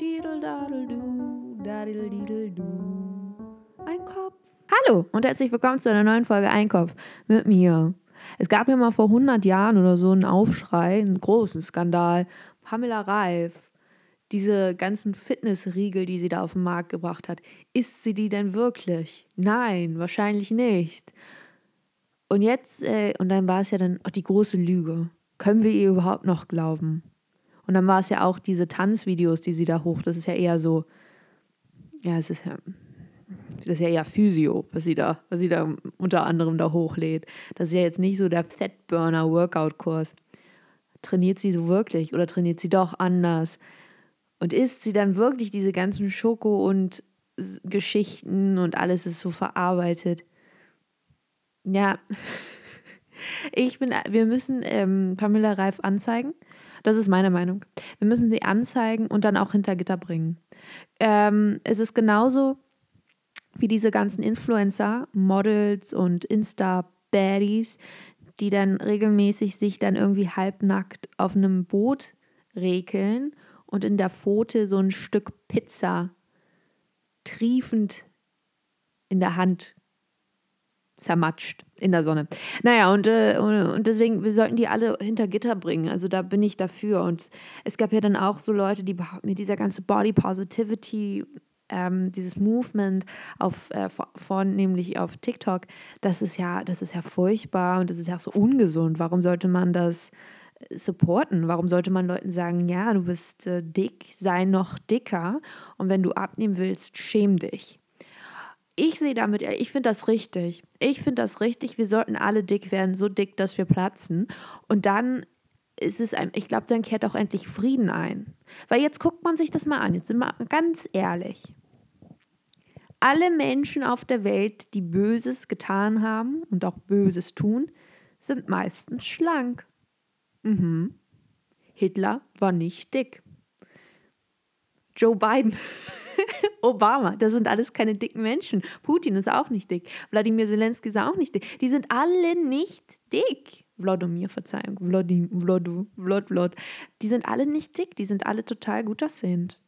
Didel-dadel-du, dadel-didel-du. Ein Kopf. Hallo und herzlich willkommen zu einer neuen Folge Einkopf mit mir. Es gab ja mal vor 100 Jahren oder so einen Aufschrei, einen großen Skandal. Pamela Reif, diese ganzen Fitnessriegel, die sie da auf den Markt gebracht hat, ist sie die denn wirklich? Nein, wahrscheinlich nicht. Und jetzt, äh, und dann war es ja dann auch die große Lüge. Können wir ihr überhaupt noch glauben? Und dann war es ja auch diese Tanzvideos, die sie da hoch, das ist ja eher so, ja, es ist ja, das ist ja eher Physio, was sie da, was sie da unter anderem da hochlädt. Das ist ja jetzt nicht so der Fettburner-Workout-Kurs. Trainiert sie so wirklich oder trainiert sie doch anders? Und isst sie dann wirklich diese ganzen Schoko und Geschichten und alles ist so verarbeitet? Ja, ich bin, wir müssen ähm, Pamela Reif anzeigen das ist meine Meinung. Wir müssen sie anzeigen und dann auch hinter Gitter bringen. Ähm, es ist genauso wie diese ganzen Influencer, Models und Insta-Baddies, die dann regelmäßig sich dann irgendwie halbnackt auf einem Boot rekeln und in der Pfote so ein Stück Pizza triefend in der Hand zermatscht in der Sonne. Naja, und, äh, und deswegen, wir sollten die alle hinter Gitter bringen. Also da bin ich dafür. Und es gab ja dann auch so Leute, die mit dieser ganze Body Positivity, ähm, dieses Movement auf äh, vornehmlich auf TikTok, das ist ja, das ist ja furchtbar und das ist ja auch so ungesund. Warum sollte man das supporten? Warum sollte man Leuten sagen, ja, du bist äh, dick, sei noch dicker und wenn du abnehmen willst, schäm dich ich sehe damit, ich finde das richtig. Ich finde das richtig. Wir sollten alle dick werden, so dick, dass wir platzen. Und dann ist es ein, ich glaube, dann kehrt auch endlich Frieden ein. Weil jetzt guckt man sich das mal an. Jetzt sind wir ganz ehrlich. Alle Menschen auf der Welt, die Böses getan haben und auch Böses tun, sind meistens schlank. Mhm. Hitler war nicht dick. Joe Biden Obama, das sind alles keine dicken Menschen. Putin ist auch nicht dick. Wladimir Zelensky ist auch nicht dick. Die sind alle nicht dick. Wladimir, Verzeihung, Wladim, Vladu, Vlad, Vlad. Die sind alle nicht dick, die sind alle total gut aussehend.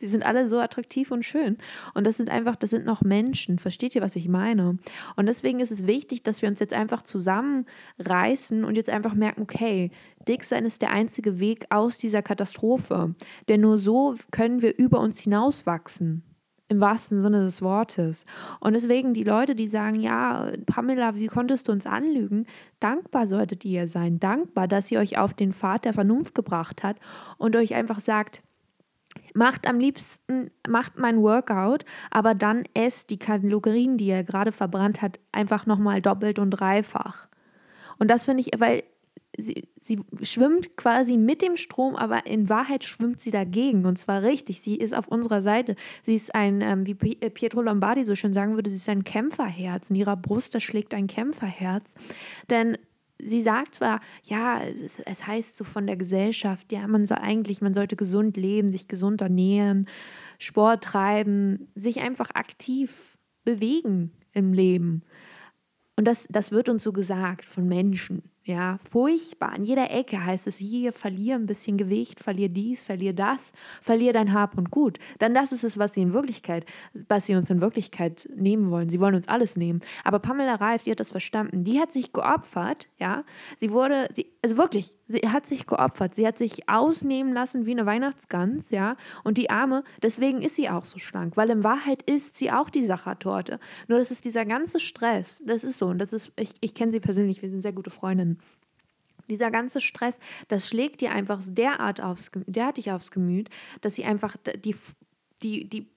Die sind alle so attraktiv und schön. Und das sind einfach, das sind noch Menschen. Versteht ihr, was ich meine? Und deswegen ist es wichtig, dass wir uns jetzt einfach zusammenreißen und jetzt einfach merken, okay, dick sein ist der einzige Weg aus dieser Katastrophe. Denn nur so können wir über uns hinauswachsen. Im wahrsten Sinne des Wortes. Und deswegen die Leute, die sagen, ja, Pamela, wie konntest du uns anlügen? Dankbar solltet ihr sein. Dankbar, dass sie euch auf den Pfad der Vernunft gebracht hat und euch einfach sagt, macht am liebsten, macht mein Workout, aber dann esst die Kalorien, die er gerade verbrannt hat, einfach nochmal doppelt und dreifach. Und das finde ich, weil sie, sie schwimmt quasi mit dem Strom, aber in Wahrheit schwimmt sie dagegen. Und zwar richtig. Sie ist auf unserer Seite. Sie ist ein, ähm, wie äh, Pietro Lombardi so schön sagen würde, sie ist ein Kämpferherz. In ihrer Brust, da schlägt ein Kämpferherz. Denn sie sagt zwar, ja, es, es, heißt so von der Gesellschaft, ja, man soll eigentlich, man sollte gesund leben, sich gesund ernähren, Sport treiben, sich einfach aktiv bewegen im Leben. Und das, das wird uns so gesagt von Menschen. Ja, furchtbar. An jeder Ecke heißt es hier, verlier ein bisschen Gewicht, verlier dies, verlier das, verlier dein Hab und Gut. Dann das ist es, was sie in Wirklichkeit, was sie uns in Wirklichkeit nehmen wollen. Sie wollen uns alles nehmen. Aber Pamela Reif, die hat das verstanden. Die hat sich geopfert, ja. Sie wurde, sie, also wirklich, sie hat sich geopfert. Sie hat sich ausnehmen lassen wie eine Weihnachtsgans, ja. Und die Arme, deswegen ist sie auch so schlank, weil in Wahrheit ist sie auch die Sachertorte. Nur das ist dieser ganze Stress, das ist so. Und das ist, ich, ich kenne sie persönlich, wir sind sehr gute Freundinnen dieser ganze Stress, das schlägt dir einfach derart aufs, derartig aufs Gemüt, dass sie einfach die, die, die,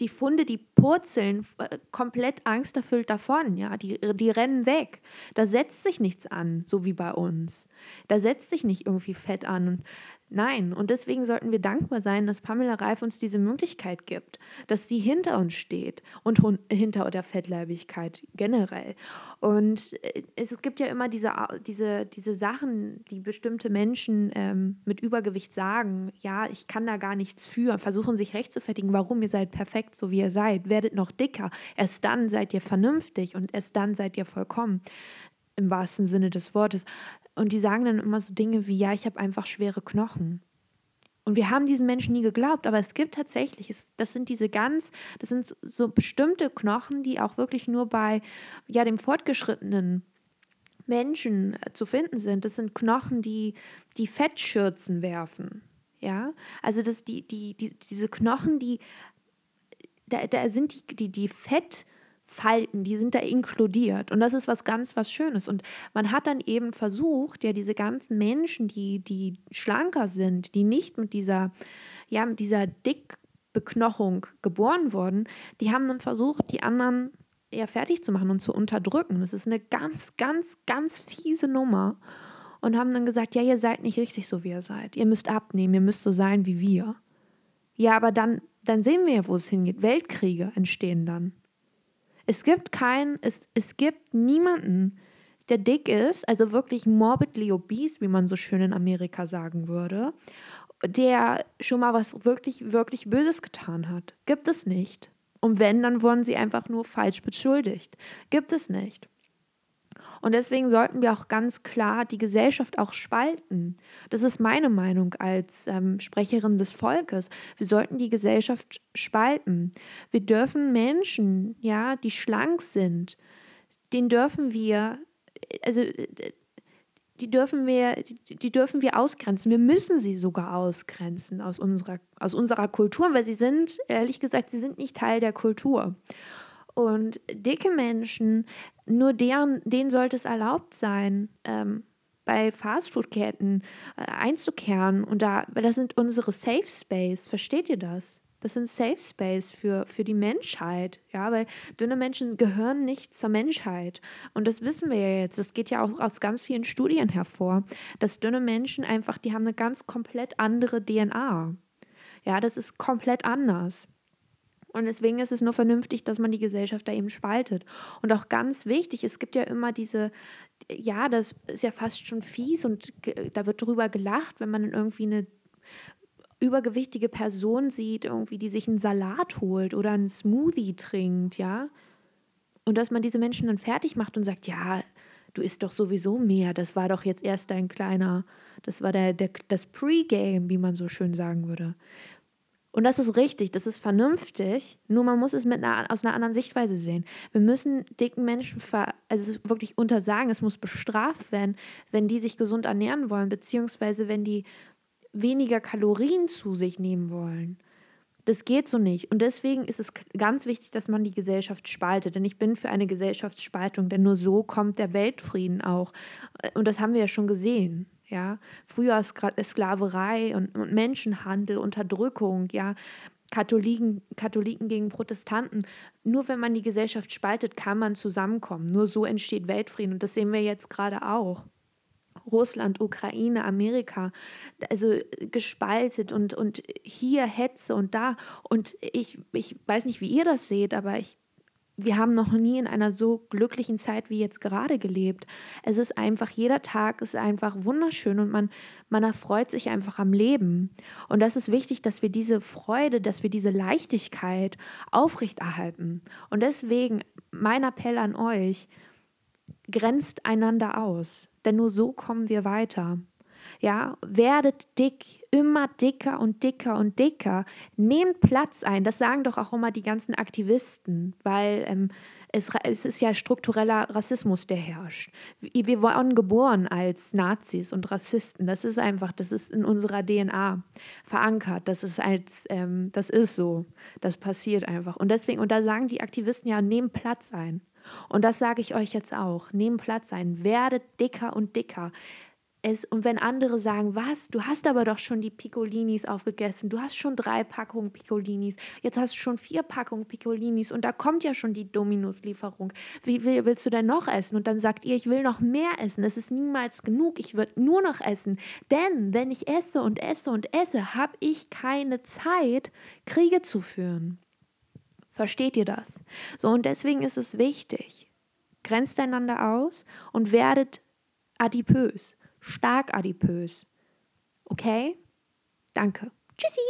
die Funde, die purzeln äh, komplett angsterfüllt davon, ja, die, die rennen weg. Da setzt sich nichts an, so wie bei uns. Da setzt sich nicht irgendwie Fett an. Und Nein, und deswegen sollten wir dankbar sein, dass Pamela Reif uns diese Möglichkeit gibt, dass sie hinter uns steht und hinter der Fettleibigkeit generell. Und äh, es gibt ja immer diese, diese, diese Sachen, die bestimmte Menschen ähm, mit Übergewicht sagen, ja, ich kann da gar nichts für, versuchen sich rechtfertigen, warum ihr seid perfekt, so wie ihr seid, werdet noch dicker, erst dann seid ihr vernünftig und erst dann seid ihr vollkommen im wahrsten Sinne des Wortes. Und die sagen dann immer so Dinge wie, ja, ich habe einfach schwere Knochen. Und wir haben diesen Menschen nie geglaubt, aber es gibt tatsächlich, es, das sind diese ganz, das sind so bestimmte Knochen, die auch wirklich nur bei ja, dem fortgeschrittenen Menschen äh, zu finden sind. Das sind Knochen, die, die Fettschürzen werfen. Ja, also das, die, die, die, diese Knochen, die, da, da sind die, die, die Fett, Falten, die sind da inkludiert. Und das ist was ganz, was Schönes. Und man hat dann eben versucht, ja, diese ganzen Menschen, die, die schlanker sind, die nicht mit dieser, ja, mit dieser Dickbeknochung geboren wurden, die haben dann versucht, die anderen eher fertig zu machen und zu unterdrücken. Das ist eine ganz, ganz, ganz fiese Nummer. Und haben dann gesagt, ja, ihr seid nicht richtig so, wie ihr seid. Ihr müsst abnehmen, ihr müsst so sein wie wir. Ja, aber dann, dann sehen wir ja, wo es hingeht. Weltkriege entstehen dann. Es gibt kein, es, es gibt niemanden, der dick ist, also wirklich morbidly obese, wie man so schön in Amerika sagen würde, der schon mal was wirklich, wirklich Böses getan hat. Gibt es nicht. Und wenn, dann wurden sie einfach nur falsch beschuldigt. Gibt es nicht. Und deswegen sollten wir auch ganz klar die Gesellschaft auch spalten. Das ist meine Meinung als ähm, Sprecherin des Volkes. Wir sollten die Gesellschaft spalten. Wir dürfen Menschen, ja, die schlank sind, den dürfen wir, also die dürfen wir, die, die, dürfen wir ausgrenzen. Wir müssen sie sogar ausgrenzen aus unserer, aus unserer Kultur, weil sie sind, ehrlich gesagt, sie sind nicht Teil der Kultur. Und dicke Menschen, nur deren, denen sollte es erlaubt sein, ähm, bei Fastfood-Ketten äh, einzukehren. Und da, das sind unsere Safe Space. Versteht ihr das? Das sind Safe Space für, für die Menschheit, ja, weil dünne Menschen gehören nicht zur Menschheit. Und das wissen wir ja jetzt. Das geht ja auch aus ganz vielen Studien hervor, dass dünne Menschen einfach, die haben eine ganz komplett andere DNA. Ja, das ist komplett anders. Und deswegen ist es nur vernünftig, dass man die Gesellschaft da eben spaltet. Und auch ganz wichtig, es gibt ja immer diese, ja, das ist ja fast schon fies und da wird drüber gelacht, wenn man irgendwie eine übergewichtige Person sieht, irgendwie, die sich einen Salat holt oder einen Smoothie trinkt, ja. Und dass man diese Menschen dann fertig macht und sagt, ja, du isst doch sowieso mehr, das war doch jetzt erst dein kleiner, das war der, der das Pre-Game, wie man so schön sagen würde. Und das ist richtig, das ist vernünftig, nur man muss es mit einer, aus einer anderen Sichtweise sehen. Wir müssen dicken Menschen ver, also wirklich untersagen, es muss bestraft werden, wenn die sich gesund ernähren wollen, beziehungsweise wenn die weniger Kalorien zu sich nehmen wollen. Das geht so nicht. Und deswegen ist es ganz wichtig, dass man die Gesellschaft spaltet. Denn ich bin für eine Gesellschaftsspaltung, denn nur so kommt der Weltfrieden auch. Und das haben wir ja schon gesehen. Ja, früher Sklaverei und, und Menschenhandel, Unterdrückung, ja, Katholiken, Katholiken gegen Protestanten. Nur wenn man die Gesellschaft spaltet, kann man zusammenkommen. Nur so entsteht Weltfrieden. Und das sehen wir jetzt gerade auch. Russland, Ukraine, Amerika, also gespaltet und, und hier Hetze und da. Und ich, ich weiß nicht, wie ihr das seht, aber ich wir haben noch nie in einer so glücklichen Zeit wie jetzt gerade gelebt. Es ist einfach, jeder Tag ist einfach wunderschön und man, man erfreut sich einfach am Leben. Und das ist wichtig, dass wir diese Freude, dass wir diese Leichtigkeit aufrechterhalten. Und deswegen mein Appell an euch, grenzt einander aus, denn nur so kommen wir weiter. Ja, werdet dick, immer dicker und dicker und dicker. Nehmt Platz ein. Das sagen doch auch immer die ganzen Aktivisten, weil ähm, es, es ist ja struktureller Rassismus, der herrscht. Wir wurden geboren als Nazis und Rassisten. Das ist einfach, das ist in unserer DNA verankert. Das ist als, ähm, das ist so. Das passiert einfach. Und deswegen, und da sagen die Aktivisten ja, nehmt Platz ein. Und das sage ich euch jetzt auch. Nehmt Platz ein. Werdet dicker und dicker es, und wenn andere sagen, was, du hast aber doch schon die Piccolinis aufgegessen, du hast schon drei Packungen Piccolinis, jetzt hast du schon vier Packungen Piccolinis und da kommt ja schon die Dominus-Lieferung. Wie, wie willst du denn noch essen? Und dann sagt ihr, ich will noch mehr essen, es ist niemals genug, ich würde nur noch essen. Denn wenn ich esse und esse und esse, habe ich keine Zeit, Kriege zu führen. Versteht ihr das? So, und deswegen ist es wichtig, grenzt einander aus und werdet adipös stark adipös. Okay? Danke. Tschüssi!